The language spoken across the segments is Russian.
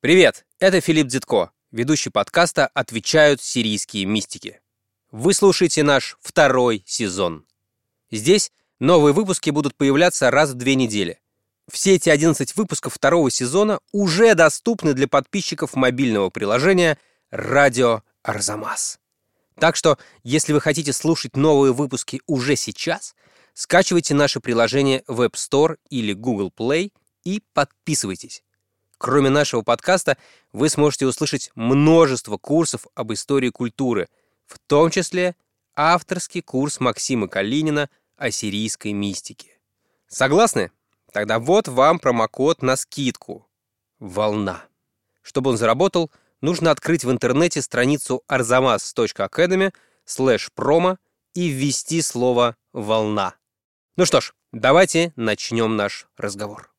Привет, это Филипп Дзитко, ведущий подкаста «Отвечают сирийские мистики». Вы слушаете наш второй сезон. Здесь новые выпуски будут появляться раз в две недели. Все эти 11 выпусков второго сезона уже доступны для подписчиков мобильного приложения «Радио Арзамас». Так что, если вы хотите слушать новые выпуски уже сейчас, скачивайте наше приложение в App Store или Google Play и подписывайтесь. Кроме нашего подкаста, вы сможете услышать множество курсов об истории культуры, в том числе авторский курс Максима Калинина о сирийской мистике. Согласны? Тогда вот вам промокод на скидку. Волна. Чтобы он заработал, нужно открыть в интернете страницу arzamas.academy слэш промо и ввести слово «волна». Ну что ж, давайте начнем наш разговор.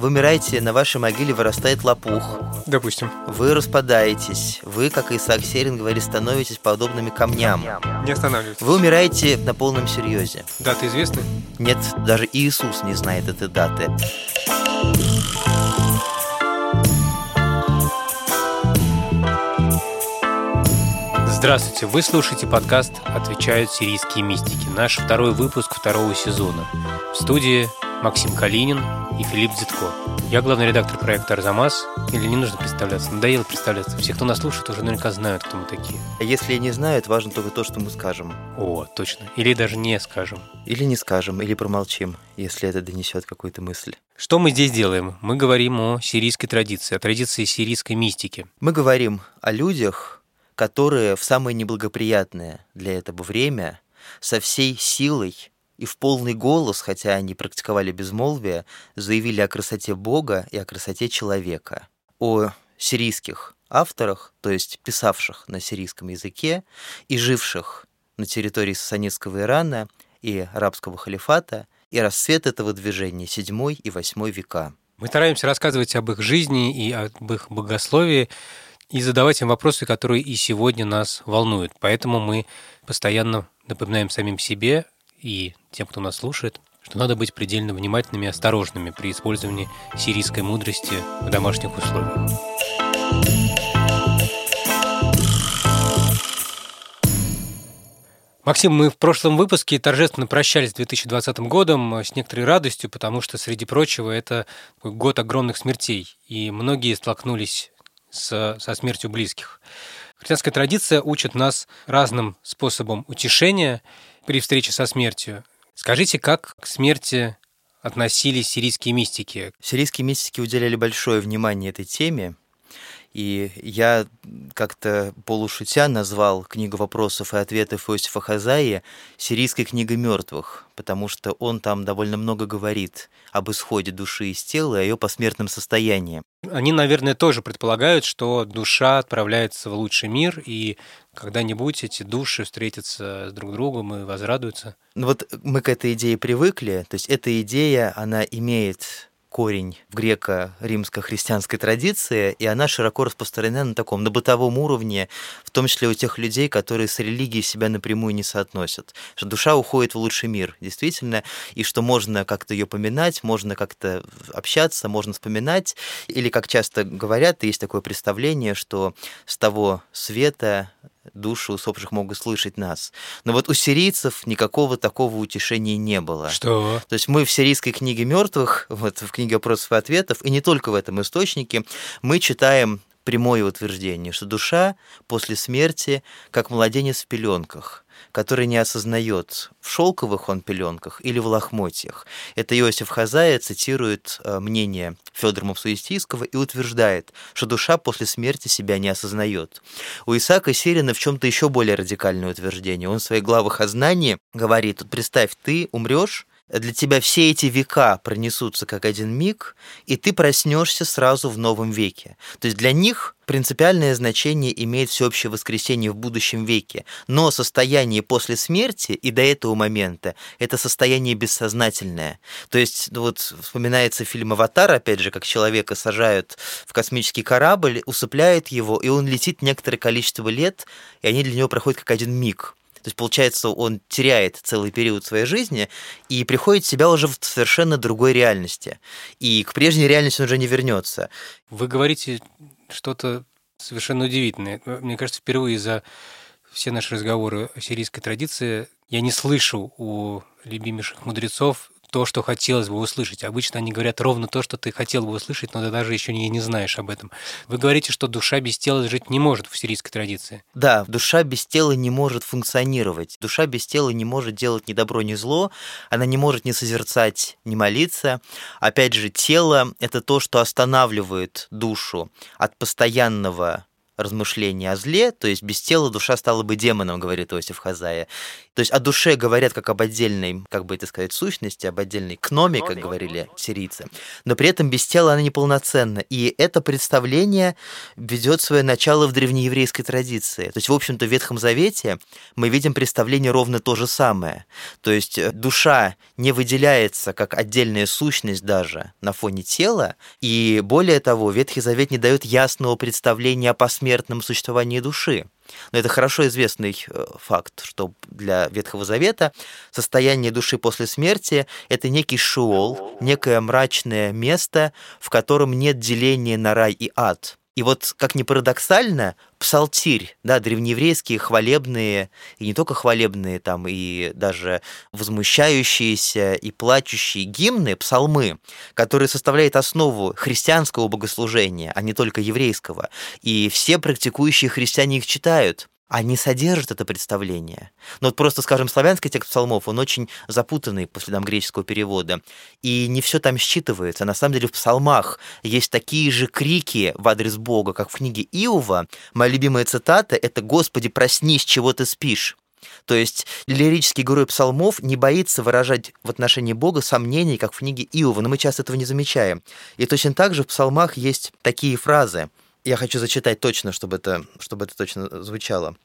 Вы умираете, на вашей могиле вырастает лопух. Допустим. Вы распадаетесь. Вы, как Исаак Серин говорит, становитесь подобными камням. Не останавливайтесь. Вы умираете на полном серьезе. Даты известны? Нет, даже Иисус не знает этой даты. Здравствуйте, вы слушаете подкаст «Отвечают сирийские мистики», наш второй выпуск второго сезона. В студии Максим Калинин и Филипп Дзитко. Я главный редактор проекта «Арзамас». Или не нужно представляться? Надоело представляться. Все, кто нас слушает, уже наверняка знают, кто мы такие. А если не знают, важно только то, что мы скажем. О, точно. Или даже не скажем. Или не скажем, или промолчим, если это донесет какую-то мысль. Что мы здесь делаем? Мы говорим о сирийской традиции, о традиции сирийской мистики. Мы говорим о людях, которые в самое неблагоприятное для этого время со всей силой и в полный голос, хотя они практиковали безмолвие, заявили о красоте Бога и о красоте человека. О сирийских авторах, то есть писавших на сирийском языке и живших на территории Сасанитского Ирана и арабского халифата, и расцвет этого движения VII и VIII века. Мы стараемся рассказывать об их жизни и об их богословии, и задавать им вопросы, которые и сегодня нас волнуют. Поэтому мы постоянно напоминаем самим себе и тем, кто нас слушает, что надо быть предельно внимательными и осторожными при использовании сирийской мудрости в домашних условиях. Максим, мы в прошлом выпуске торжественно прощались с 2020 годом с некоторой радостью, потому что, среди прочего, это год огромных смертей, и многие столкнулись с, со смертью близких. Христианская традиция учит нас разным способам утешения при встрече со смертью. Скажите, как к смерти относились сирийские мистики? Сирийские мистики уделяли большое внимание этой теме, и я как-то полушутя назвал книгу вопросов и ответов Иосифа Хазаи «Сирийской книгой мертвых», потому что он там довольно много говорит об исходе души из тела и о ее посмертном состоянии. Они, наверное, тоже предполагают, что душа отправляется в лучший мир, и когда-нибудь эти души встретятся с друг другом и возрадуются. Ну вот мы к этой идее привыкли, то есть эта идея, она имеет корень в греко-римско-христианской традиции, и она широко распространена на таком, на бытовом уровне, в том числе у тех людей, которые с религией себя напрямую не соотносят. Что душа уходит в лучший мир, действительно, и что можно как-то ее поминать, можно как-то общаться, можно вспоминать, или, как часто говорят, есть такое представление, что с того света души усопших могут слышать нас. Но вот у сирийцев никакого такого утешения не было. Что? То есть мы в сирийской книге мертвых, вот в книге вопросов и ответов, и не только в этом источнике, мы читаем прямое утверждение, что душа после смерти как младенец в пеленках который не осознает, в шелковых он пеленках или в лохмотьях. Это Иосиф Хазая цитирует э, мнение Федора Мавсуистийского и утверждает, что душа после смерти себя не осознает. У Исаака Сирина в чем-то еще более радикальное утверждение. Он в своих главах о знании говорит, вот представь, ты умрешь, для тебя все эти века пронесутся как один миг, и ты проснешься сразу в новом веке. То есть для них принципиальное значение имеет всеобщее воскресение в будущем веке, но состояние после смерти и до этого момента – это состояние бессознательное. То есть ну вот вспоминается фильм «Аватар», опять же, как человека сажают в космический корабль, усыпляют его, и он летит некоторое количество лет, и они для него проходят как один миг. То есть, получается, он теряет целый период своей жизни и приходит в себя уже в совершенно другой реальности. И к прежней реальности он уже не вернется. Вы говорите что-то совершенно удивительное. Мне кажется, впервые за все наши разговоры о сирийской традиции я не слышу у любимейших мудрецов то, что хотелось бы услышать. Обычно они говорят ровно то, что ты хотел бы услышать, но ты даже еще не, не знаешь об этом. Вы говорите, что душа без тела жить не может в сирийской традиции. Да, душа без тела не может функционировать. Душа без тела не может делать ни добро, ни зло. Она не может ни созерцать, ни молиться. Опять же, тело – это то, что останавливает душу от постоянного размышления о зле, то есть без тела душа стала бы демоном, говорит Иосиф Хазая. То есть о душе говорят как об отдельной, как бы это сказать, сущности, об отдельной кноме, как говорили сирийцы. Но при этом без тела она неполноценна. И это представление ведет свое начало в древнееврейской традиции. То есть, в общем-то, в Ветхом Завете мы видим представление ровно то же самое. То есть э, душа не выделяется как отдельная сущность даже на фоне тела. И более того, Ветхий Завет не дает ясного представления о посмертном существовании души. Но это хорошо известный э, факт, что для Ветхого Завета состояние души после смерти – это некий шиол, некое мрачное место, в котором нет деления на рай и ад. И вот, как ни парадоксально, псалтирь, да, древнееврейские хвалебные, и не только хвалебные, там, и даже возмущающиеся и плачущие гимны, псалмы, которые составляют основу христианского богослужения, а не только еврейского. И все практикующие христиане их читают они содержат это представление. Но вот просто, скажем, славянский текст псалмов, он очень запутанный по следам греческого перевода. И не все там считывается. На самом деле в псалмах есть такие же крики в адрес Бога, как в книге Иова. Моя любимая цитата – это «Господи, проснись, чего ты спишь». То есть лирический герой псалмов не боится выражать в отношении Бога сомнений, как в книге Иова, но мы часто этого не замечаем. И точно так же в псалмах есть такие фразы – я хочу зачитать точно, чтобы это, чтобы это точно звучало.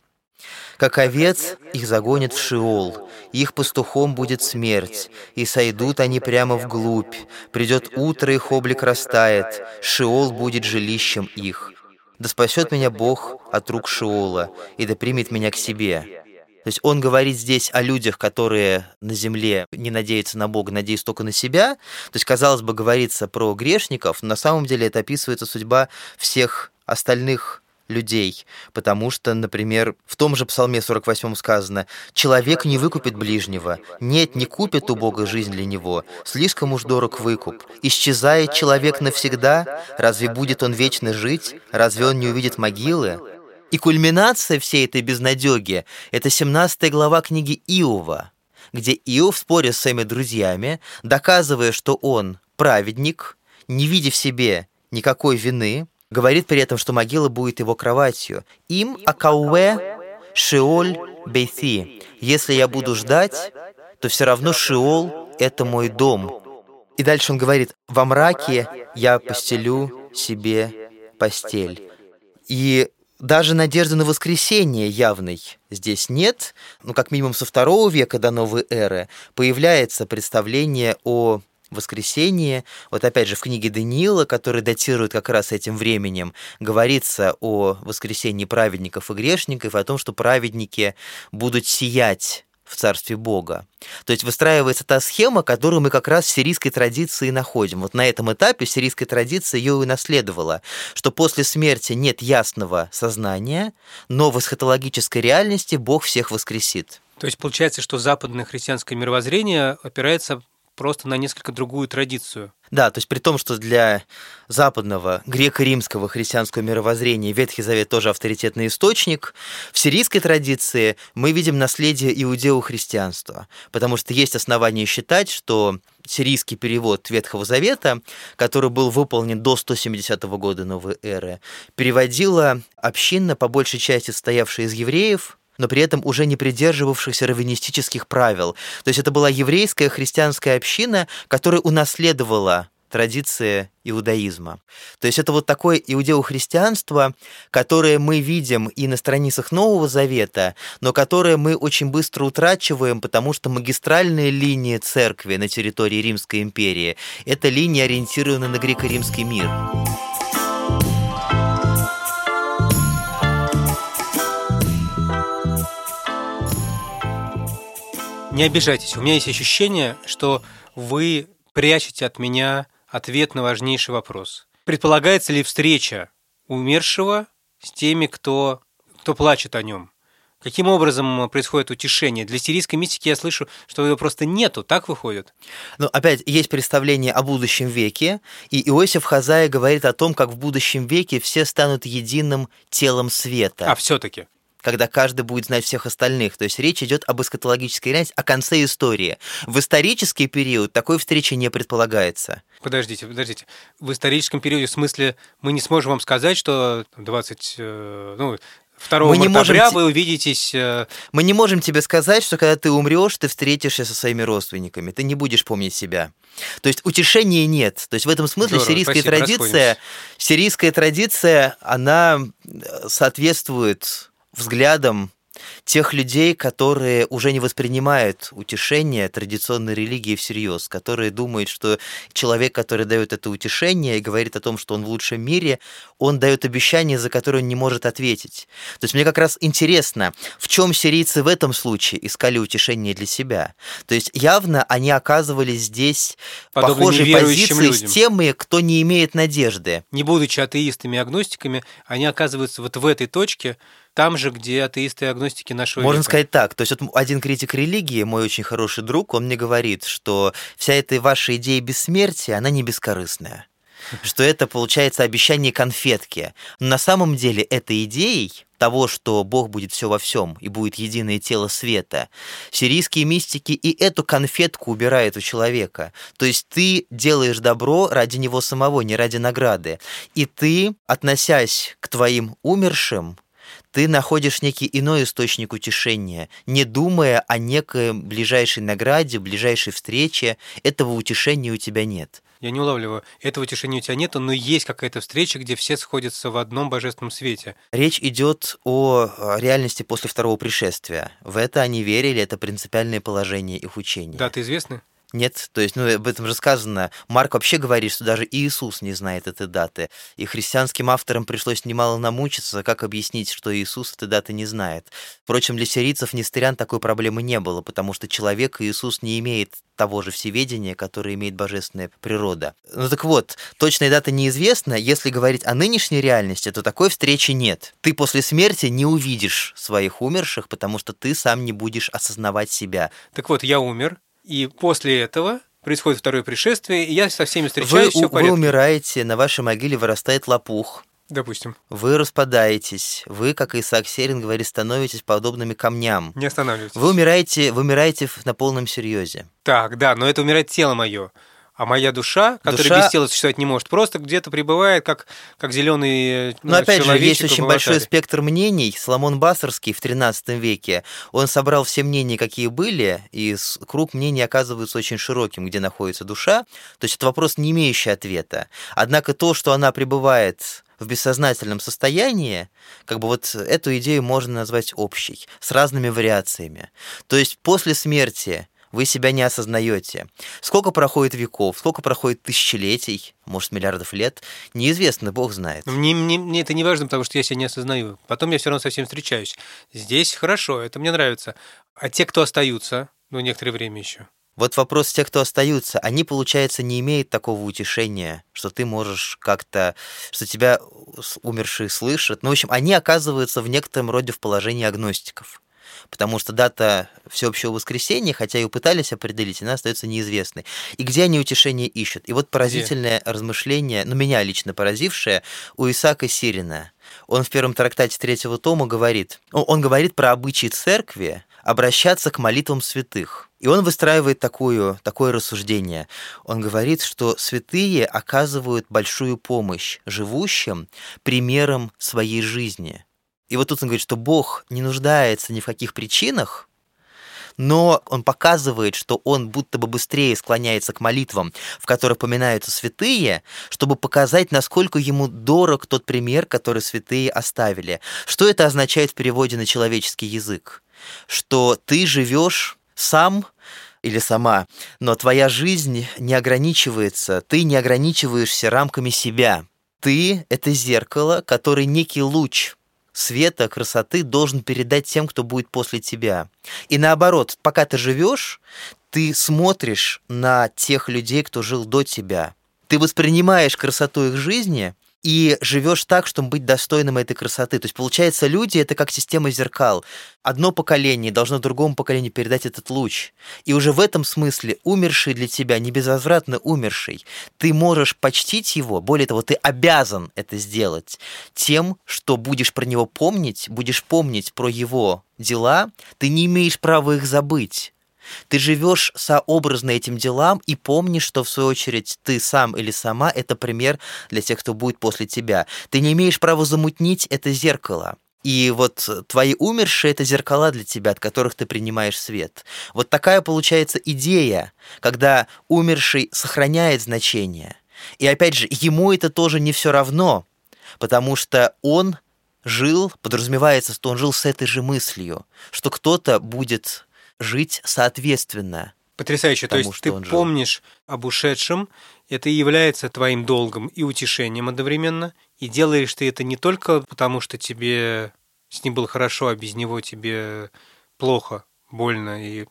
«Как овец их загонят в Шиол, их пастухом будет смерть, и сойдут они прямо вглубь. Придет утро, их облик растает, Шиол будет жилищем их. Да спасет меня Бог от рук Шиола, и да примет меня к себе». То есть он говорит здесь о людях, которые на земле не надеются на Бога, надеются только на себя. То есть, казалось бы, говорится про грешников, но на самом деле это описывается судьба всех остальных людей, потому что, например, в том же Псалме 48 сказано «Человек не выкупит ближнего, нет, не купит у Бога жизнь для него, слишком уж дорог выкуп. Исчезает человек навсегда, разве будет он вечно жить, разве он не увидит могилы?» И кульминация всей этой безнадеги – это 17 глава книги Иова, где Иов, споря с своими друзьями, доказывая, что он праведник, не видя в себе никакой вины, говорит при этом, что могила будет его кроватью. Им акауэ шиоль бейти. Если я буду ждать, то все равно шиол – это мой дом. И дальше он говорит, во мраке я постелю себе постель. И даже надежды на воскресение явной здесь нет. Ну, как минимум со второго века до новой эры появляется представление о воскресении. Вот опять же в книге Даниила, который датирует как раз этим временем, говорится о воскресении праведников и грешников, о том, что праведники будут сиять в Царстве Бога. То есть выстраивается та схема, которую мы как раз в сирийской традиции находим. Вот на этом этапе сирийская традиция ее и наследовала, что после смерти нет ясного сознания, но в эсхатологической реальности Бог всех воскресит. То есть получается, что западное христианское мировоззрение опирается просто на несколько другую традицию. Да, то есть при том, что для западного греко-римского христианского мировоззрения Ветхий Завет тоже авторитетный источник, в сирийской традиции мы видим наследие иудео-христианства, потому что есть основания считать, что сирийский перевод Ветхого Завета, который был выполнен до 170 года новой эры, переводила община, по большей части состоявшая из евреев, но при этом уже не придерживавшихся раввинистических правил. То есть это была еврейская христианская община, которая унаследовала традиции иудаизма. То есть это вот такое иудео-христианство, которое мы видим и на страницах Нового Завета, но которое мы очень быстро утрачиваем, потому что магистральные линии церкви на территории Римской империи – это линии, ориентированные на греко-римский мир. Не обижайтесь, у меня есть ощущение, что вы прячете от меня ответ на важнейший вопрос. Предполагается ли встреча умершего с теми, кто, кто плачет о нем? Каким образом происходит утешение? Для сирийской мистики я слышу, что его просто нету, так выходит? Ну, опять, есть представление о будущем веке, и Иосиф Хазая говорит о том, как в будущем веке все станут единым телом света. А все-таки? Когда каждый будет знать всех остальных. То есть речь идет об эскатологической реальности, о конце истории. В исторический период такой встречи не предполагается. Подождите, подождите. В историческом периоде, в смысле, мы не сможем вам сказать, что 20, э, ну, 2 мы не можем... вы увидитесь... Э, мы не можем тебе сказать, что когда ты умрешь, ты встретишься со своими родственниками. Ты не будешь помнить себя. То есть утешения нет. То есть в этом смысле Здорово, сирийская спасибо, традиция, сирийская традиция, она э, соответствует взглядом тех людей, которые уже не воспринимают утешение традиционной религии всерьез, которые думают, что человек, который дает это утешение и говорит о том, что он в лучшем мире, он дает обещание, за которое он не может ответить. То есть мне как раз интересно, в чем сирийцы в этом случае искали утешение для себя. То есть явно они оказывались здесь Подобно похожей позиции людям. с теми, кто не имеет надежды. Не будучи атеистами и агностиками, они оказываются вот в этой точке, там же, где атеисты и агностики нашего Можно века. сказать так. То есть вот один критик религии, мой очень хороший друг, он мне говорит, что вся эта ваша идея бессмертия, она не бескорыстная что это получается обещание конфетки. Но на самом деле этой идеей того, что Бог будет все во всем и будет единое тело света, сирийские мистики и эту конфетку убирают у человека. То есть ты делаешь добро ради него самого, не ради награды. И ты, относясь к твоим умершим, ты находишь некий иной источник утешения, не думая о некой ближайшей награде, ближайшей встрече. Этого утешения у тебя нет. Я не улавливаю. Этого утешения у тебя нет, но есть какая-то встреча, где все сходятся в одном божественном свете. Речь идет о реальности после второго пришествия. В это они верили, это принципиальное положение их учения. Даты известны? Нет, то есть, ну, об этом же сказано. Марк вообще говорит, что даже Иисус не знает этой даты. И христианским авторам пришлось немало намучиться, как объяснить, что Иисус этой даты не знает. Впрочем, для сирийцев нестерян такой проблемы не было, потому что человек Иисус не имеет того же всеведения, которое имеет божественная природа. Ну так вот, точная дата неизвестна. Если говорить о нынешней реальности, то такой встречи нет. Ты после смерти не увидишь своих умерших, потому что ты сам не будешь осознавать себя. Так вот, я умер, и после этого происходит второе пришествие, и я со всеми встречаюсь, вы, все в порядке. Вы умираете, на вашей могиле вырастает лопух. Допустим. Вы распадаетесь. Вы, как Исаак Серин говорит, становитесь подобными камням. Не останавливайтесь. Вы умираете, вы умираете на полном серьезе. Так, да, но это умирает тело мое. А моя душа, которая душа... без тела существовать не может, просто где-то прибывает, как, как зеленый ну, Но опять же, есть очень большой спектр мнений. Соломон Басарский в XIII веке, он собрал все мнения, какие были, и круг мнений оказывается очень широким, где находится душа. То есть это вопрос, не имеющий ответа. Однако то, что она пребывает в бессознательном состоянии, как бы вот эту идею можно назвать общей, с разными вариациями. То есть после смерти вы себя не осознаете. Сколько проходит веков, сколько проходит тысячелетий, может, миллиардов лет, неизвестно, Бог знает. Мне, мне, мне это не важно, потому что я себя не осознаю. Потом я все равно со всем встречаюсь. Здесь хорошо, это мне нравится. А те, кто остаются, ну, некоторое время еще. Вот вопрос тех, кто остаются, они, получается, не имеют такого утешения, что ты можешь как-то, что тебя умершие слышат. Ну, в общем, они оказываются в некотором роде в положении агностиков потому что дата всеобщего воскресения, хотя и пытались определить, она остается неизвестной. И где они утешение ищут? И вот поразительное где? размышление, ну, меня лично поразившее, у Исаака Сирина. Он в первом трактате третьего тома говорит, он говорит про обычаи церкви обращаться к молитвам святых. И он выстраивает такую, такое рассуждение. Он говорит, что святые оказывают большую помощь живущим примером своей жизни. И вот тут он говорит, что Бог не нуждается ни в каких причинах, но он показывает, что он будто бы быстрее склоняется к молитвам, в которых поминаются святые, чтобы показать, насколько ему дорог тот пример, который святые оставили. Что это означает в переводе на человеческий язык? Что ты живешь сам или сама, но твоя жизнь не ограничивается, ты не ограничиваешься рамками себя. Ты — это зеркало, который некий луч света, красоты должен передать тем, кто будет после тебя. И наоборот, пока ты живешь, ты смотришь на тех людей, кто жил до тебя. Ты воспринимаешь красоту их жизни и живешь так, чтобы быть достойным этой красоты. То есть, получается, люди — это как система зеркал. Одно поколение должно другому поколению передать этот луч. И уже в этом смысле умерший для тебя, не безвозвратно умерший, ты можешь почтить его, более того, ты обязан это сделать тем, что будешь про него помнить, будешь помнить про его дела, ты не имеешь права их забыть. Ты живешь сообразно этим делам и помнишь, что в свою очередь ты сам или сама это пример для тех, кто будет после тебя. Ты не имеешь права замутнить это зеркало. И вот твои умершие — это зеркала для тебя, от которых ты принимаешь свет. Вот такая получается идея, когда умерший сохраняет значение. И опять же, ему это тоже не все равно, потому что он жил, подразумевается, что он жил с этой же мыслью, что кто-то будет жить соответственно. Потрясающе. Тому, То есть ты помнишь об ушедшем, это является твоим долгом и утешением одновременно, и делаешь ты это не только потому, что тебе с ним было хорошо, а без него тебе плохо, больно и,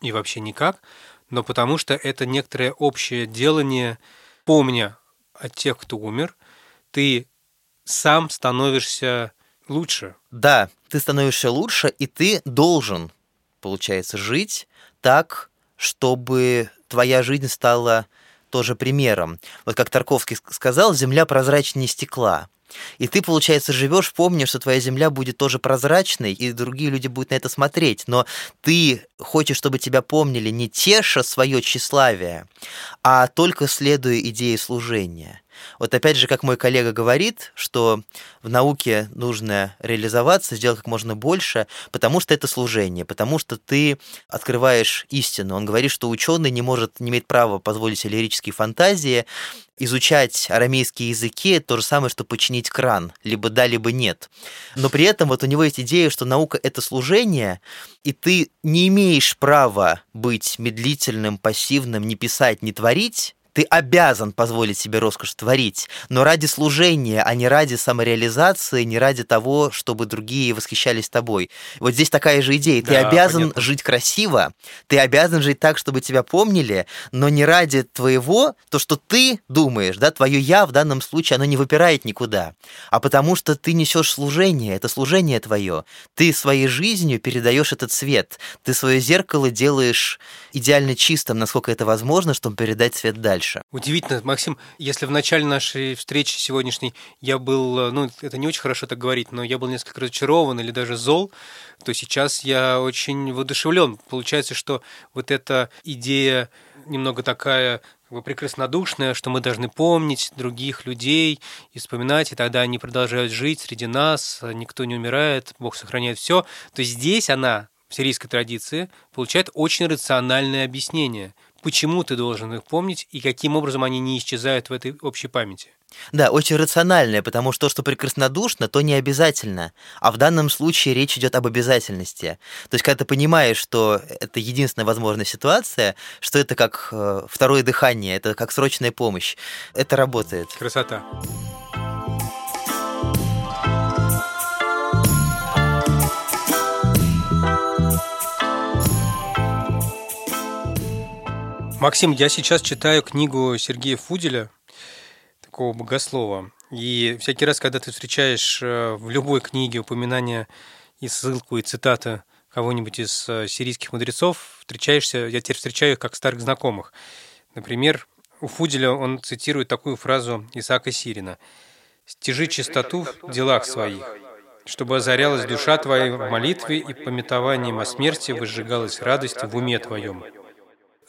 и вообще никак, но потому что это некоторое общее делание, помня о тех, кто умер, ты сам становишься лучше. Да, ты становишься лучше, и ты должен получается, жить так, чтобы твоя жизнь стала тоже примером. Вот как Тарковский сказал, земля прозрачнее стекла. И ты, получается, живешь, помнишь, что твоя земля будет тоже прозрачной, и другие люди будут на это смотреть. Но ты хочешь, чтобы тебя помнили не теша свое тщеславие, а только следуя идее служения. Вот опять же, как мой коллега говорит, что в науке нужно реализоваться, сделать как можно больше, потому что это служение, потому что ты открываешь истину. Он говорит, что ученый не может, не имеет права позволить себе лирические фантазии, изучать арамейские языки это то же самое, что починить кран, либо да, либо нет. Но при этом вот у него есть идея, что наука — это служение, и ты не имеешь права быть медлительным, пассивным, не писать, не творить, ты обязан позволить себе роскошь творить, но ради служения, а не ради самореализации, не ради того, чтобы другие восхищались тобой. Вот здесь такая же идея. Ты да, обязан понятно. жить красиво, ты обязан жить так, чтобы тебя помнили, но не ради твоего, то, что ты думаешь, да, твое я в данном случае, оно не выпирает никуда, а потому что ты несешь служение, это служение твое. Ты своей жизнью передаешь этот свет, ты свое зеркало делаешь идеально чистым, насколько это возможно, чтобы передать свет дальше дальше. Удивительно, Максим, если в начале нашей встречи сегодняшней я был, ну, это не очень хорошо так говорить, но я был несколько разочарован или даже зол, то сейчас я очень воодушевлен. Получается, что вот эта идея немного такая как бы что мы должны помнить других людей и вспоминать, и тогда они продолжают жить среди нас, никто не умирает, Бог сохраняет все. То есть здесь она в сирийской традиции получает очень рациональное объяснение – почему ты должен их помнить и каким образом они не исчезают в этой общей памяти. Да, очень рациональное, потому что то, что прекраснодушно, то не обязательно. А в данном случае речь идет об обязательности. То есть, когда ты понимаешь, что это единственная возможная ситуация, что это как э, второе дыхание, это как срочная помощь, это работает. Красота. Максим, я сейчас читаю книгу Сергея Фуделя, такого богослова. И всякий раз, когда ты встречаешь э, в любой книге упоминание и ссылку, и цитаты кого-нибудь из э, сирийских мудрецов, встречаешься, я теперь встречаю их как старых знакомых. Например, у Фуделя он цитирует такую фразу Исаака Сирина. «Стяжи чистоту в делах своих, чтобы озарялась душа твоя в молитве и пометованием о смерти возжигалась радость в уме твоем».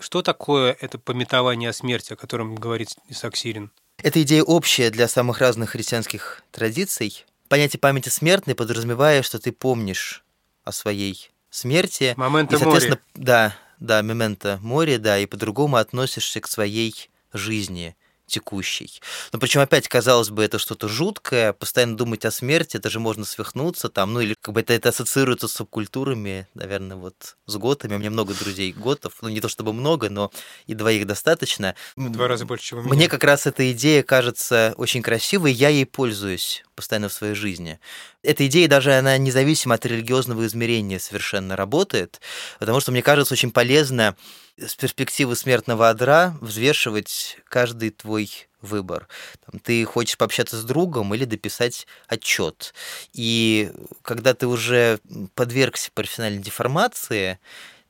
Что такое это пометование о смерти, о котором говорит Исаак Сирин? Это идея общая для самых разных христианских традиций. Понятие памяти смертной подразумевает, что ты помнишь о своей смерти. Момента и, соответственно, море. Да, да, момента море, да, и по-другому относишься к своей жизни текущий. Но причем опять, казалось бы, это что-то жуткое, постоянно думать о смерти, это же можно свихнуться там, ну или как бы это, это ассоциируется с субкультурами, наверное, вот с готами. У меня много друзей готов, ну не то чтобы много, но и двоих достаточно. Два раза больше, чем у меня. Мне как раз эта идея кажется очень красивой, я ей пользуюсь постоянно в своей жизни. Эта идея даже, она независимо от религиозного измерения совершенно работает, потому что, мне кажется, очень полезно с перспективы смертного адра взвешивать каждый твой выбор. Там, ты хочешь пообщаться с другом или дописать отчет. И когда ты уже подвергся профессиональной деформации,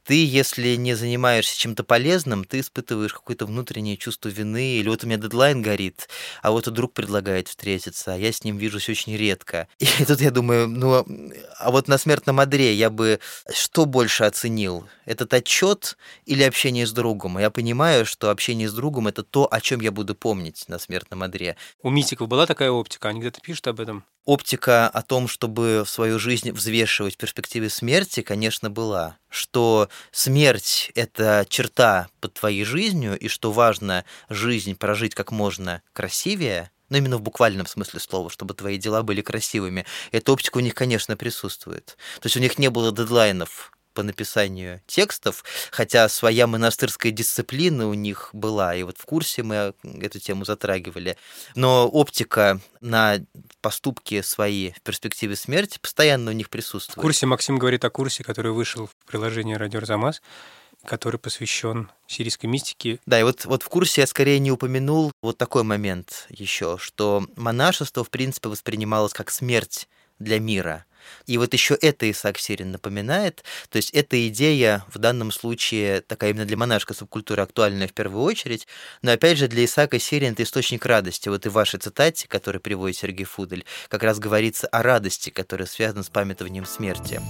ты, если не занимаешься чем-то полезным, ты испытываешь какое-то внутреннее чувство вины, или вот у меня дедлайн горит, а вот друг предлагает встретиться, а я с ним вижусь очень редко. И тут я думаю, ну, а вот на смертном одре я бы что больше оценил? Этот отчет или общение с другом? Я понимаю, что общение с другом это то, о чем я буду помнить на смертном одре. У мистиков была такая оптика, они где-то пишут об этом? Оптика о том, чтобы в свою жизнь взвешивать в перспективе смерти, конечно, была. Что смерть — это черта под твоей жизнью, и что важно жизнь прожить как можно красивее, но именно в буквальном смысле слова, чтобы твои дела были красивыми. Эта оптика у них, конечно, присутствует. То есть у них не было дедлайнов по написанию текстов, хотя своя монастырская дисциплина у них была, и вот в курсе мы эту тему затрагивали. Но оптика на поступки свои в перспективе смерти постоянно у них присутствует. В курсе Максим говорит о курсе, который вышел в приложении «Радио Арзамас», который посвящен сирийской мистике. Да, и вот, вот в курсе я скорее не упомянул вот такой момент еще, что монашество, в принципе, воспринималось как смерть для мира – и вот еще это Исаак Сирин напоминает. То есть эта идея в данном случае такая именно для монашеской субкультуры актуальная в первую очередь. Но опять же для Исаака Сирин это источник радости. Вот и в вашей цитате, которую приводит Сергей Фудель, как раз говорится о радости, которая связана с памятованием смерти.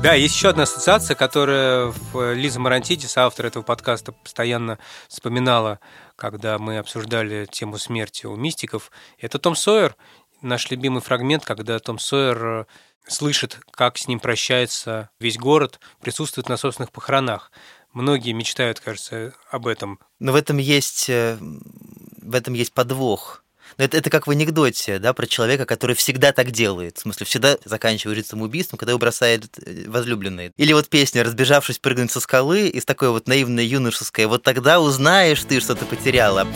Да, есть еще одна ассоциация, которая Лиза Марантидис, автор этого подкаста, постоянно вспоминала, когда мы обсуждали тему смерти у мистиков. Это Том Сойер, наш любимый фрагмент, когда Том Сойер э, слышит, как с ним прощается весь город, присутствует на собственных похоронах. Многие мечтают, кажется, об этом. Но в этом есть, э, в этом есть подвох. Но это, это как в анекдоте, да, про человека, который всегда так делает. В смысле, всегда заканчивает самоубийством, когда его бросает э, возлюбленный. Или вот песня «Разбежавшись прыгнуть со скалы» из такой вот наивной юношеской «Вот тогда узнаешь ты, что ты потеряла».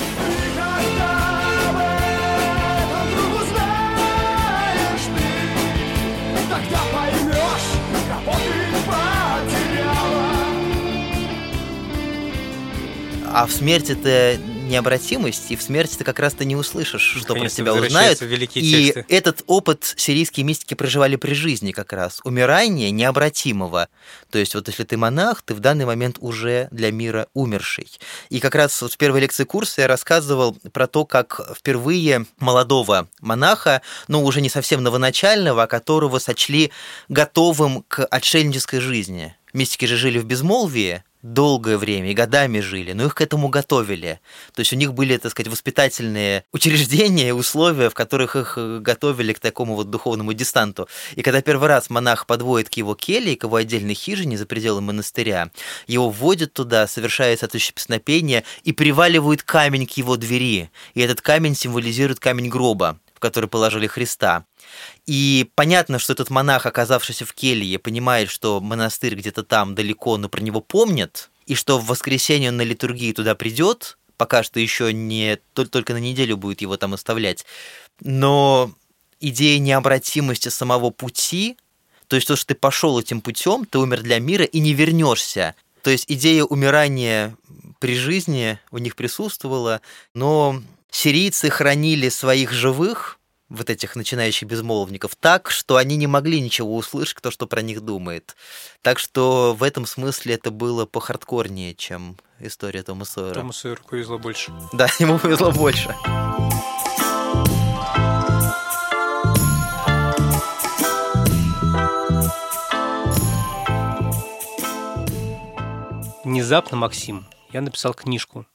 А в смерти-то необратимость, и в смерти ты как раз-то не услышишь, что про тебя узнают. И тексты. этот опыт сирийские мистики проживали при жизни как раз. Умирание необратимого. То есть вот если ты монах, ты в данный момент уже для мира умерший. И как раз вот в первой лекции курса я рассказывал про то, как впервые молодого монаха, но уже не совсем новоначального, а которого сочли готовым к отшельнической жизни. Мистики же жили в безмолвии, долгое время и годами жили, но их к этому готовили. То есть у них были, так сказать, воспитательные учреждения, условия, в которых их э, готовили к такому вот духовному дистанту. И когда первый раз монах подводит к его келье, к его отдельной хижине за пределы монастыря, его вводят туда, совершает соответствующее песнопение и приваливают камень к его двери. И этот камень символизирует камень гроба который положили Христа. И понятно, что этот монах, оказавшийся в келье, понимает, что монастырь где-то там далеко, но про него помнят, и что в воскресенье он на литургии туда придет, пока что еще не только на неделю будет его там оставлять. Но идея необратимости самого пути, то есть то, что ты пошел этим путем, ты умер для мира и не вернешься. То есть идея умирания при жизни у них присутствовала, но сирийцы хранили своих живых, вот этих начинающих безмолвников, так, что они не могли ничего услышать, кто что про них думает. Так что в этом смысле это было похардкорнее, чем история Тома Сойера. Тому Сойеру повезло больше. Да, ему повезло больше. Внезапно, Максим, я написал книжку.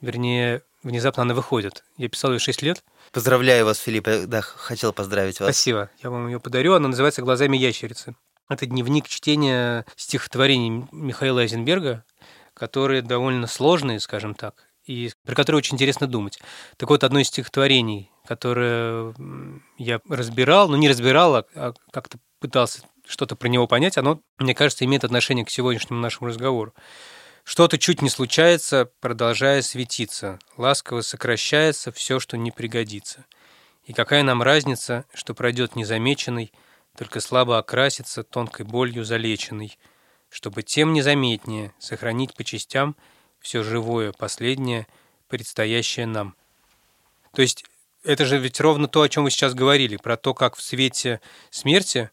Вернее, внезапно она выходит. Я писал ее 6 лет. Поздравляю вас, Филипп. Да, хотел поздравить вас. Спасибо. Я вам ее подарю. Она называется «Глазами ящерицы». Это дневник чтения стихотворений Михаила Айзенберга, которые довольно сложные, скажем так, и про которые очень интересно думать. Так вот, одно из стихотворений, которое я разбирал, ну не разбирал, а, а как-то пытался что-то про него понять, оно, мне кажется, имеет отношение к сегодняшнему нашему разговору. Что-то чуть не случается, продолжая светиться. Ласково сокращается все, что не пригодится. И какая нам разница, что пройдет незамеченный, только слабо окрасится тонкой болью залеченный, чтобы тем незаметнее сохранить по частям все живое, последнее, предстоящее нам. То есть это же ведь ровно то, о чем вы сейчас говорили, про то, как в свете смерти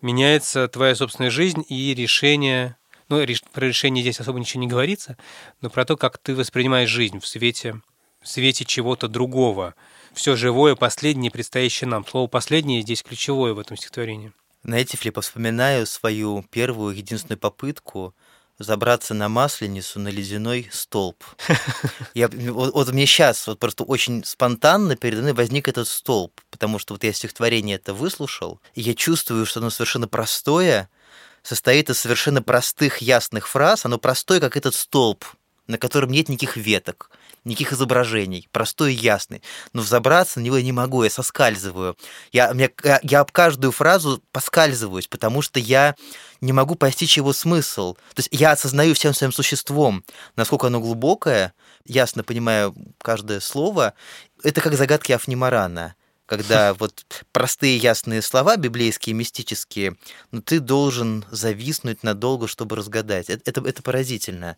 меняется твоя собственная жизнь и решение ну, про решение здесь особо ничего не говорится, но про то, как ты воспринимаешь жизнь в свете, в свете чего-то другого. Все живое, последнее, предстоящее нам. Слово «последнее» здесь ключевое в этом стихотворении. Знаете, Флипа, вспоминаю свою первую единственную попытку забраться на масленицу на ледяной столб. Я, вот, вот мне сейчас вот просто очень спонтанно передо мной возник этот столб, потому что вот я стихотворение это выслушал, и я чувствую, что оно совершенно простое, состоит из совершенно простых, ясных фраз. Оно простое, как этот столб, на котором нет никаких веток, никаких изображений, простой и ясный. Но взобраться на него я не могу, я соскальзываю. Я, я, я об каждую фразу поскальзываюсь, потому что я не могу постичь его смысл. То есть я осознаю всем своим существом, насколько оно глубокое, ясно понимаю каждое слово. Это как загадки Афнимарана когда вот простые ясные слова библейские, мистические, но ты должен зависнуть надолго, чтобы разгадать. Это, это, это поразительно.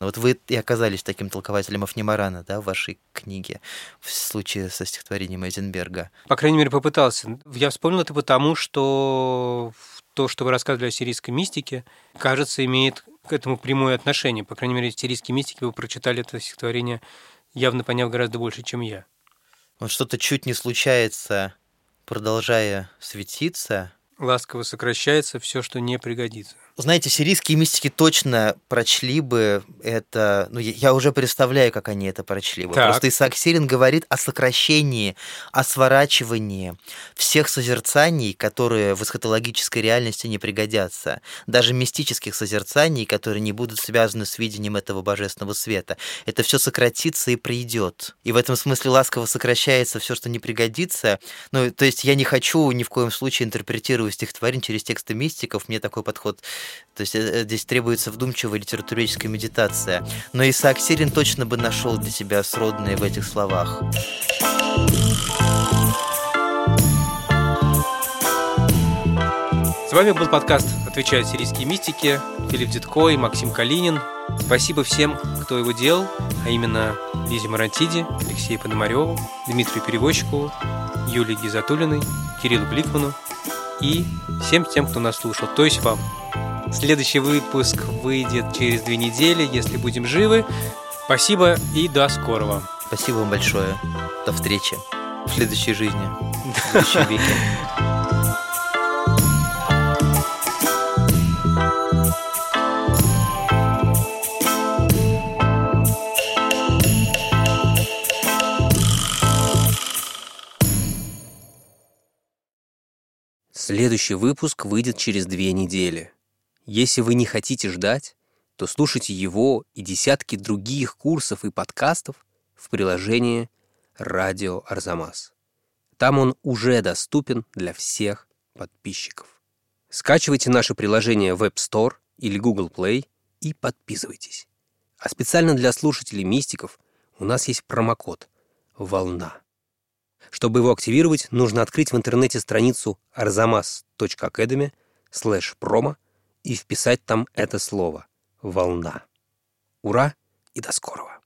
Вот вы и оказались таким толкователем Афнимарана, да, в вашей книге, в случае со стихотворением Эйзенберга. По крайней мере, попытался. Я вспомнил это потому, что то, что вы рассказывали о сирийской мистике, кажется, имеет к этому прямое отношение. По крайней мере, сирийские мистики вы прочитали это стихотворение, явно поняв гораздо больше, чем я. Вот что-то чуть не случается, продолжая светиться. Ласково сокращается все, что не пригодится. Знаете, сирийские мистики точно прочли бы это... Ну, я уже представляю, как они это прочли бы. Так. Просто Исаак Сирин говорит о сокращении, о сворачивании всех созерцаний, которые в эсхатологической реальности не пригодятся. Даже мистических созерцаний, которые не будут связаны с видением этого божественного света. Это все сократится и придет. И в этом смысле ласково сокращается все, что не пригодится. Ну, то есть я не хочу ни в коем случае интерпретировать стихотворение через тексты мистиков. Мне такой подход то есть э, здесь требуется вдумчивая литературоведческая медитация. Но Исаак Сирин точно бы нашел для себя сродные в этих словах. С вами был подкаст «Отвечают сирийские мистики» Филипп Дедко и Максим Калинин. Спасибо всем, кто его делал, а именно Лизе Марантиди, Алексею Пономареву, Дмитрию Перевозчикову, Юлии Гизатулиной, Кириллу Бликману и всем тем, кто нас слушал, то есть вам. Следующий выпуск выйдет через две недели, если будем живы. Спасибо и до скорого. Спасибо вам большое. До встречи в следующей жизни, в следующем веке. Следующий выпуск выйдет через две недели. Если вы не хотите ждать, то слушайте его и десятки других курсов и подкастов в приложении «Радио Арзамас». Там он уже доступен для всех подписчиков. Скачивайте наше приложение в App Store или Google Play и подписывайтесь. А специально для слушателей мистиков у нас есть промокод «Волна». Чтобы его активировать, нужно открыть в интернете страницу arzamas.academy slash promo и вписать там это слово «волна». Ура и до скорого!